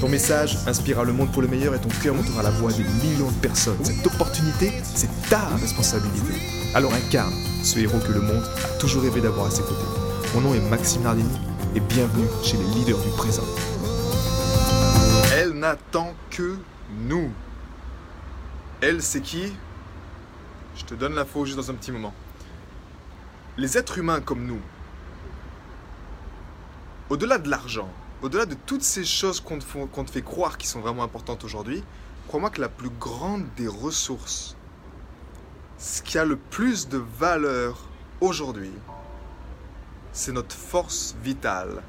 Ton message inspirera le monde pour le meilleur et ton cœur montera la voix des millions de personnes. Cette opportunité, c'est ta responsabilité. Alors incarne ce héros que le monde a toujours rêvé d'avoir à ses côtés. Mon nom est Maxime Nardini et bienvenue chez les leaders du présent. Elle n'attend que nous. Elle, c'est qui? Je te donne l'info juste dans un petit moment. Les êtres humains comme nous, au-delà de l'argent, au-delà de toutes ces choses qu'on te, fait croire qui sont vraiment importantes aujourd'hui, crois-moi que la plus grande des ressources, ce qui a le plus de valeur aujourd'hui, c'est notre force vitale,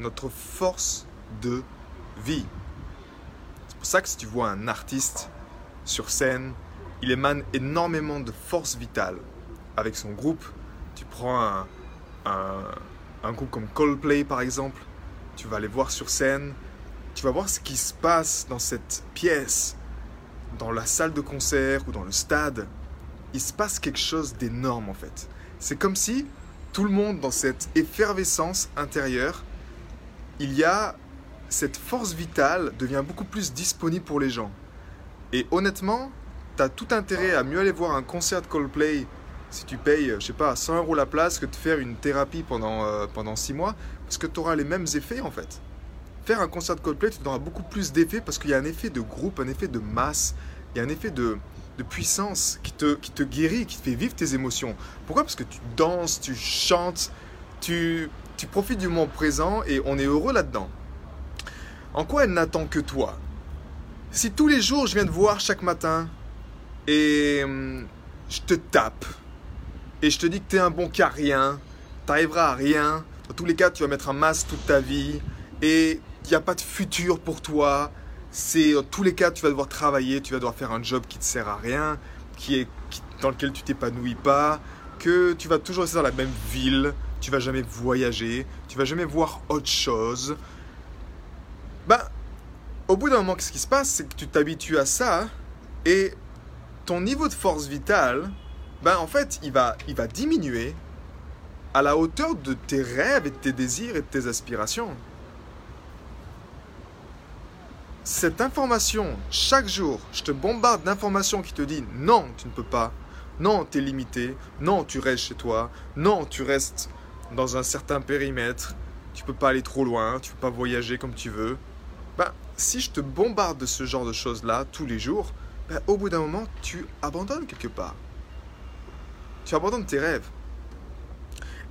notre force de vie. C'est pour ça que si tu vois un artiste sur scène, il émane énormément de force vitale. Avec son groupe, tu prends un, groupe comme Coldplay par exemple, tu vas aller voir sur scène, tu vas voir ce qui se passe dans cette pièce, dans la salle de concert ou dans le stade. Il se passe quelque chose d'énorme en fait. C'est comme si tout le monde dans cette effervescence intérieure, il y a cette force vitale devient beaucoup plus disponible pour les gens. Et honnêtement, tu as tout intérêt à mieux aller voir un concert de Coldplay si tu payes, je sais pas, 100 euros la place que de faire une thérapie pendant, euh, pendant 6 mois, parce que tu auras les mêmes effets en fait. Faire un concert de Coldplay, tu auras beaucoup plus d'effets parce qu'il y a un effet de groupe, un effet de masse, il y a un effet de, de puissance qui te, qui te guérit, qui te fait vivre tes émotions. Pourquoi? Parce que tu danses, tu chantes, tu, tu profites du moment présent et on est heureux là-dedans. En quoi elle n'attend que toi? Si tous les jours je viens te voir chaque matin et hum, je te tape, et je te dis que tu es un bon carien, tu n'arriveras à rien. Dans tous les cas, tu vas mettre un masque toute ta vie. Et il n'y a pas de futur pour toi. C'est dans tous les cas, tu vas devoir travailler, tu vas devoir faire un job qui ne te sert à rien, qui est, dans lequel tu t'épanouis pas, que tu vas toujours rester dans la même ville, tu vas jamais voyager, tu vas jamais voir autre chose. Ben, au bout d'un moment, qu'est-ce qui se passe? C'est que tu t'habitues à ça. Et ton niveau de force vitale, ben en fait, il va, il va diminuer à la hauteur de tes rêves et de tes désirs et de tes aspirations. Cette information, chaque jour, je te bombarde d'informations qui te disent non, tu ne peux pas, non, tu es limité, non, tu restes chez toi, non, tu restes dans un certain périmètre, tu peux pas aller trop loin, tu peux pas voyager comme tu veux. Ben, si je te bombarde de ce genre de choses-là tous les jours, ben, au bout d'un moment, tu abandonnes quelque part tu abandonnes tes rêves.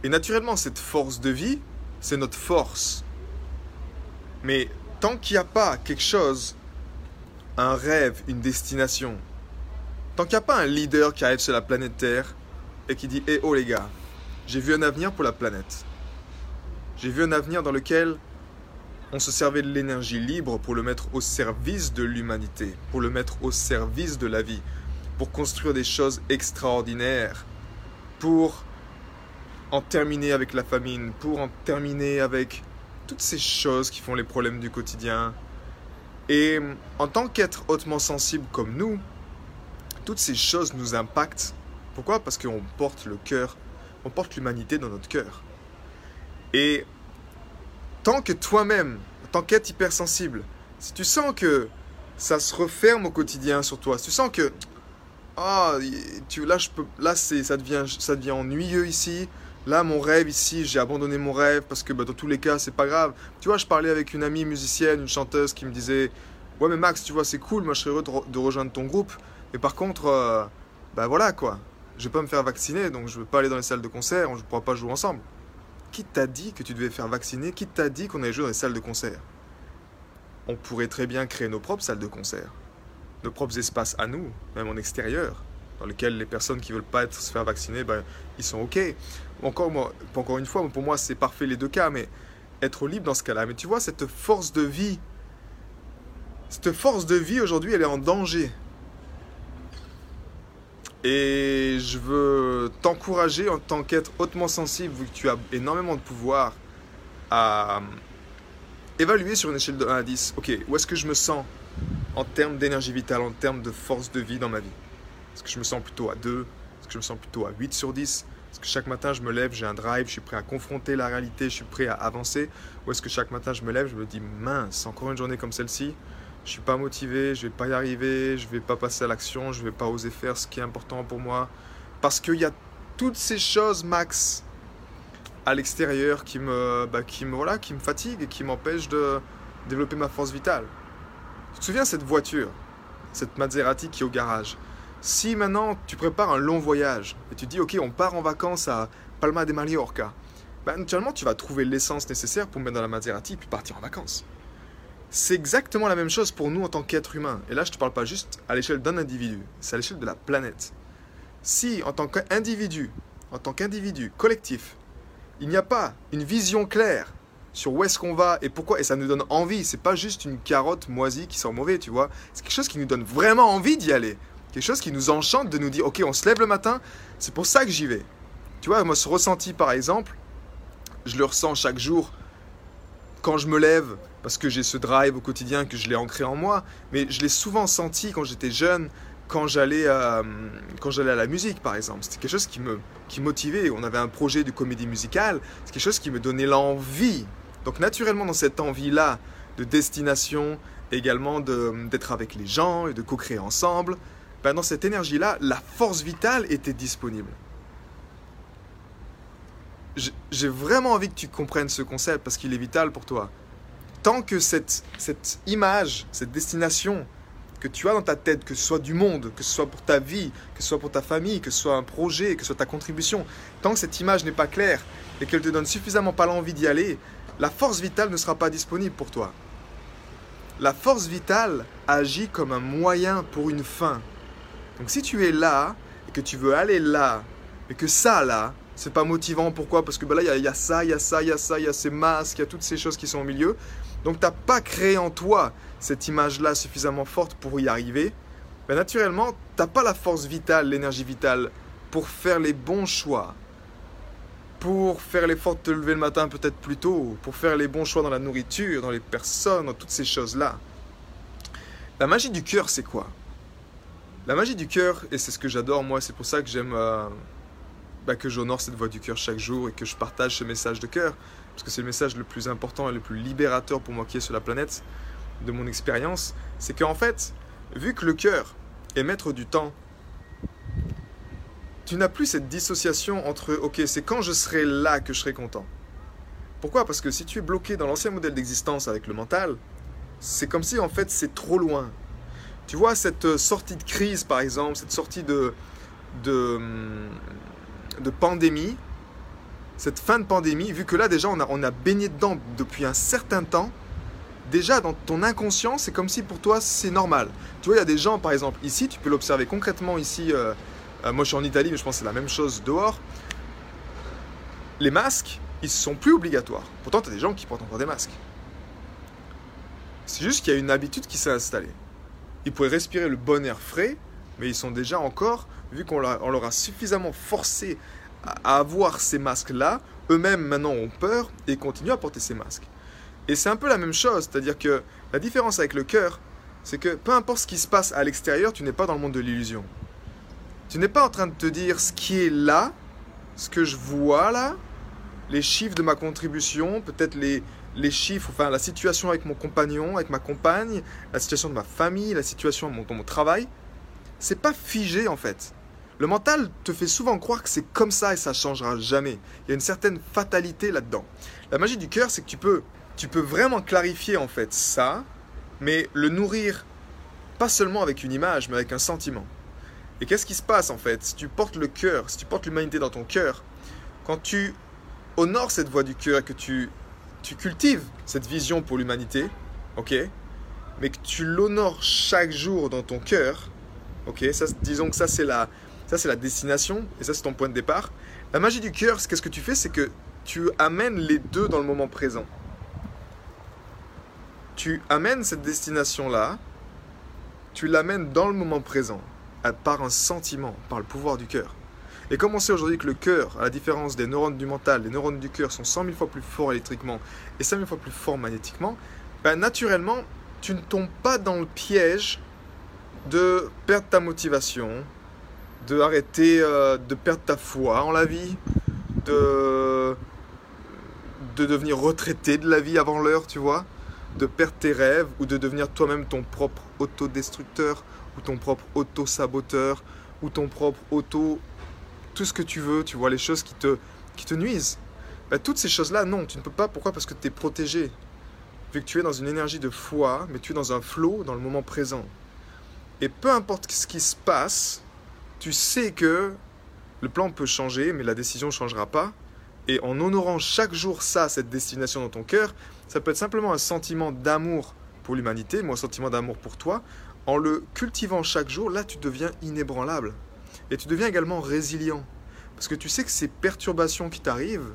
Et naturellement, cette force de vie, c'est notre force. Mais tant qu'il n'y a pas quelque chose, un rêve, une destination, tant qu'il n'y a pas un leader qui arrive sur la planète Terre et qui dit Eh oh les gars, j'ai vu un avenir pour la planète. J'ai vu un avenir dans lequel on se servait de l'énergie libre pour le mettre au service de l'humanité, pour le mettre au service de la vie, pour construire des choses extraordinaires, pour en terminer avec la famine, pour en terminer avec toutes ces choses qui font les problèmes du quotidien. Et en tant qu'être hautement sensible comme nous, toutes ces choses nous impactent. Pourquoi? Parce qu'on porte le cœur, on porte l'humanité dans notre cœur. Et tant que toi-même, en tant qu'être hypersensible, si tu sens que ça se referme au quotidien sur toi, si tu sens que ah, tu, là, je peux, là c'est, ça, devient, ça devient ennuyeux ici. Là, mon rêve ici, j'ai abandonné mon rêve parce que bah, dans tous les cas, c'est pas grave. Tu vois, je parlais avec une amie musicienne, une chanteuse qui me disait Ouais, mais Max, tu vois, c'est cool, moi je serais heureux de, rejoindre ton groupe. Mais par contre, euh, bah voilà quoi. Je vais pas me faire vacciner, donc je veux pas aller dans les salles de concert, on ne pourra pas jouer ensemble. Qui t'a dit que tu devais faire vacciner? Qui t'a dit qu'on allait jouer dans les salles de concert? On pourrait très bien créer nos propres salles de concert nos propres espaces à nous, même en extérieur, dans lesquels les personnes qui veulent pas être, se faire vacciner, ben, ils sont OK. Encore, moi, encore une fois, pour moi, c'est parfait les deux cas, mais être libre dans ce cas-là. Mais tu vois, cette force de vie, Cette force de vie aujourd'hui, elle est en danger. Et je veux t'encourager en tant qu'être hautement sensible, vu que tu as énormément de pouvoir, à évaluer sur une échelle de 1 à 10. Ok, où est-ce que je me sens? En termes d'énergie vitale, en termes de force de vie dans ma vie Est-ce que je me sens plutôt à 2 Est-ce que je me sens plutôt à 8 sur 10 Est-ce que chaque matin je me lève, j'ai un drive, je suis prêt à confronter la réalité, je suis prêt à avancer Ou est-ce que chaque matin je me lève, je me dis mince, encore une journée comme celle-ci je suis pas motivé, je vais pas y arriver, je vais pas passer à l'action, je vais pas oser faire ce qui est important pour moi. Parce qu'il y a toutes ces choses, Max, à l'extérieur qui me, bah, voilà, qui me fatiguent et qui m'empêchent de développer ma force vitale. Tu te souviens cette voiture, cette Maserati qui est au garage? Si maintenant tu prépares un long voyage et tu dis ok on part en vacances à Palma de Mallorca, bah, naturellement tu vas trouver l'essence nécessaire pour mettre dans la Maserati et puis partir en vacances. C'est exactement la même chose pour nous en tant qu'être humain. Et là, je ne te parle pas juste à l'échelle d'un individu, c'est à l'échelle de la planète. Si, en tant qu'individu, en tant qu'individu collectif, il n'y a pas une vision claire sur où est-ce qu'on va et pourquoi, et ça nous donne envie, c'est pas juste une carotte moisie qui sent mauvais, tu vois, c'est quelque chose qui nous donne vraiment envie d'y aller, quelque chose qui nous enchante de nous dire, ok, on se lève le matin, c'est pour ça que j'y vais. Tu vois, moi, ce ressenti, par exemple, je le ressens chaque jour quand je me lève, parce que j'ai ce drive au quotidien que je l'ai ancré en moi, mais je l'ai souvent senti quand j'étais jeune, quand j'allais à, quand j'allais à la musique par exemple. C'était quelque chose qui me qui motivait. On avait un projet de comédie musicale, c'est quelque chose qui me donnait l'envie. Donc naturellement dans cette envie-là de destination, également d'être avec les gens et de co-créer ensemble, ben dans cette énergie-là, la force vitale était disponible. J'ai vraiment envie que tu comprennes ce concept parce qu'il est vital pour toi. Tant que cette, cette image, cette destination que tu as dans ta tête, que ce soit du monde, que ce soit pour ta vie, que ce soit pour ta famille, que ce soit un projet, que ce soit ta contribution, tant que cette image n'est pas claire et qu'elle te donne suffisamment pas l'envie d'y aller, la force vitale ne sera pas disponible pour toi. La force vitale agit comme un moyen pour une fin. Donc si tu es là et que tu veux aller là, et que ça là, c'est pas motivant, pourquoi? Parce que bah là, il y, y, a ça, il y a ça, il y a ça, il y a ces masques, il y a toutes ces choses qui sont au milieu. Donc tu n'as pas créé en toi cette image-là suffisamment forte pour y arriver. Mais naturellement, tu n'as pas la force vitale, l'énergie vitale pour faire les bons choix. Pour faire l'effort de te lever le matin peut-être plus tôt. Pour faire les bons choix dans la nourriture, dans les personnes, dans toutes ces choses-là. La magie du cœur, c'est quoi? La magie du cœur, et c'est ce que j'adore moi, c'est pour ça que j'aime... Euh, bah, que j'honore cette voix du cœur chaque jour et que je partage ce message de cœur parce que c'est le message le plus important et le plus libérateur pour moi qui est sur la planète, de mon expérience, c'est qu'en fait, vu que le cœur est maître du temps, tu n'as plus cette dissociation entre ok, c'est quand je serai là que je serai content. Pourquoi? Parce que si tu es bloqué dans l'ancien modèle d'existence avec le mental, c'est comme si en fait c'est trop loin. Tu vois, cette euh, sortie de crise par exemple, cette sortie de, de, hum, de pandémie, cette fin de pandémie, vu que là déjà on a, on a baigné dedans depuis un certain temps, déjà dans ton inconscient, c'est comme si pour toi c'est normal. Tu vois, il y a des gens, par exemple, ici, tu peux l'observer concrètement ici. Euh, euh, moi je suis en Italie, mais je pense que c'est la même chose dehors. Les masques, ils sont plus obligatoires. Pourtant, tu as des gens qui portent encore des masques. C'est juste qu'il y a une habitude qui s'est installée. Ils pourraient respirer le bon air frais, mais ils sont déjà encore, vu qu'on leur a suffisamment forcé à avoir ces masques-là, eux-mêmes maintenant ont peur et continuent à porter ces masques. Et c'est un peu la même chose, c'est-à-dire que la différence avec le cœur, c'est que peu importe ce qui se passe à l'extérieur, tu n'es pas dans le monde de l'illusion. Tu n'es pas en train de te dire ce qui est là, ce que je vois là, les chiffres de ma contribution, peut-être les, les chiffres, enfin la situation avec mon compagnon, avec ma compagne, la situation de ma famille, la situation dans mon travail. C'est pas figé en fait. Le mental te fait souvent croire que c'est comme ça et ça changera jamais. Il y a une certaine fatalité là-dedans. La magie du cœur, c'est que tu peux, tu peux vraiment clarifier en fait ça, mais le nourrir pas seulement avec une image, mais avec un sentiment. Et qu'est-ce qui se passe en fait Si tu portes le cœur, si tu portes l'humanité dans ton cœur, quand tu honores cette voix du cœur et que tu, tu cultives cette vision pour l'humanité, ok Mais que tu l'honores chaque jour dans ton cœur, ok ça, Disons que ça c'est la, ça, c'est la destination et ça, c'est ton point de départ. La magie du cœur, qu'est-ce que tu fais C'est que tu amènes les deux dans le moment présent. tu amènes cette destination-là, tu l'amènes dans le moment présent, par un sentiment, par le pouvoir du cœur. Et comme on sait aujourd'hui que le cœur, à la différence des neurones du mental, les neurones du cœur sont 100 000 fois plus forts électriquement et 100 000 fois plus forts magnétiquement, ben naturellement, tu ne tombes pas dans le piège de perdre ta motivation, de arrêter euh, de perdre ta foi en la vie, de, de devenir retraité de la vie avant l'heure, tu vois, de perdre tes rêves ou de devenir toi-même ton propre autodestructeur ou ton propre auto-saboteur ou ton propre auto tout ce que tu veux, tu vois, les choses qui te, qui te nuisent. Ben, toutes ces choses-là, non, tu ne peux pas. Pourquoi? Parce que tu es protégé. Vu que tu es dans une énergie de foi, mais tu es dans un flot, dans le moment présent. Et peu importe ce qui se passe, tu sais que le plan peut changer, mais la décision ne changera pas. Et en honorant chaque jour ça, cette destination dans ton cœur, ça peut être simplement un sentiment d'amour pour l'humanité, mais un sentiment d'amour pour toi. En le cultivant chaque jour, là, tu deviens inébranlable. Et tu deviens également résilient. Parce que tu sais que ces perturbations qui t'arrivent,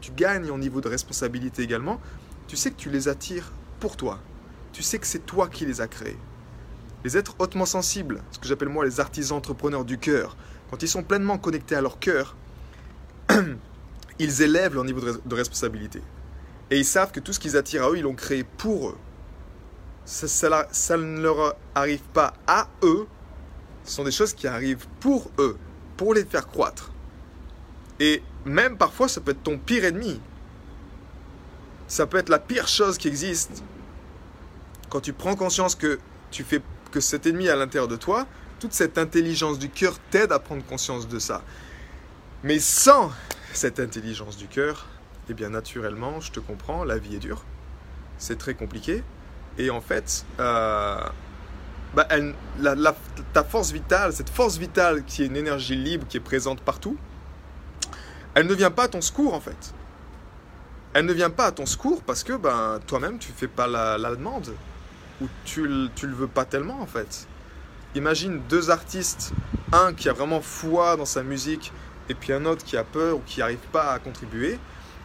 tu gagnes en niveau de responsabilité également, tu sais que tu les attires pour toi. Tu sais que c'est toi qui les as créés. Les êtres hautement sensibles, ce que j'appelle moi les artisans entrepreneurs du cœur, quand ils sont pleinement connectés à leur cœur, ils élèvent leur niveau de responsabilité. Et ils savent que tout ce qu'ils attirent à eux, ils l'ont créé pour eux. Ça, ne leur arrive pas à eux, ce sont des choses qui arrivent pour eux, pour les faire croître. Et même parfois, ça peut être ton pire ennemi. Ça peut être la pire chose qui existe. Quand tu prends conscience que tu fais que cet ennemi est à l'intérieur de toi, toute cette intelligence du cœur t'aide à prendre conscience de ça. Mais sans cette intelligence du cœur, eh bien naturellement, je te comprends, la vie est dure, c'est très compliqué. Et en fait, euh, bah, ta force vitale, cette force vitale qui est une énergie libre, qui est présente partout, elle ne vient pas à ton secours en fait. Elle ne vient pas à ton secours parce que ben, toi-même tu fais pas la demande où tu, tu le veux pas tellement en fait. Imagine deux artistes, un qui a vraiment foi dans sa musique et puis un autre qui a peur ou qui n'arrive pas à contribuer.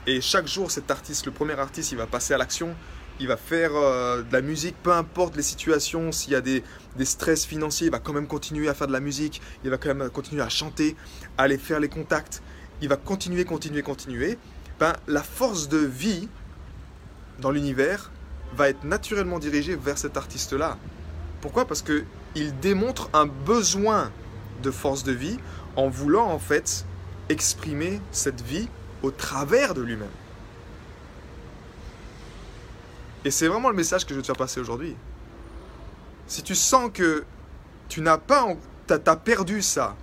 Et chaque jour, cet artiste, le premier artiste, il va passer à l'action, il va faire euh, de la musique, peu importe les situations, s'il y a des, des, stress financiers, il va quand même continuer à faire de la musique, il va quand même continuer à chanter, à aller faire les contacts, il va continuer, continuer, continuer. Ben, la force de vie dans l'univers, va être naturellement dirigé vers cet artiste-là. Pourquoi? Parce que il démontre un besoin de force de vie en voulant en fait exprimer cette vie au travers de lui-même. Et c'est vraiment le message que je veux te faire passer aujourd'hui. Si tu sens que tu n'as pas, tu as, perdu ça,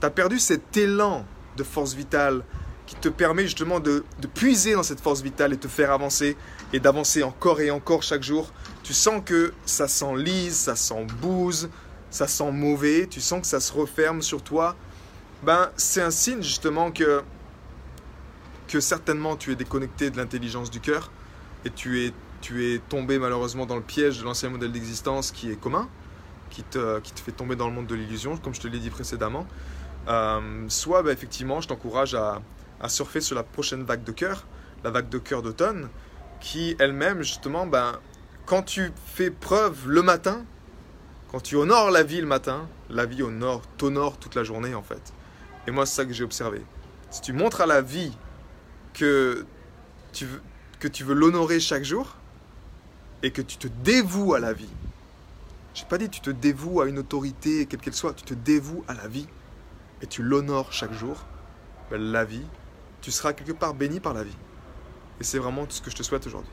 tu as perdu cet élan de force vitale, qui te permet justement de, puiser dans cette force vitale et te faire avancer et d'avancer encore et encore chaque jour. Tu sens que ça s'enlise, ça s'embouze, ça sent mauvais, tu sens que ça se referme sur toi. Ben, c'est un signe justement que, que certainement tu es déconnecté de l'intelligence du cœur et tu es, tu es tombé malheureusement dans le piège de l'ancien modèle d'existence qui est commun, qui te, qui te fait tomber dans le monde de l'illusion, comme je te l'ai dit précédemment. Euh, soit ben, effectivement, je t'encourage à, à surfer sur la prochaine vague de cœur, la vague de cœur d'automne, qui elle-même, justement, ben, quand tu fais preuve le matin, quand tu honores la vie le matin, la vie honore, t'honore toute la journée en fait. Et moi, c'est ça que j'ai observé. Si tu montres à la vie que tu que tu veux l'honorer chaque jour et que tu te dévoues à la vie, j'ai pas dit tu te dévoues à une autorité, quelle qu'elle soit, tu te dévoues à la vie et tu l'honores chaque jour, ben, la vie tu seras quelque part béni par la vie. Et c'est vraiment tout ce que je te souhaite aujourd'hui.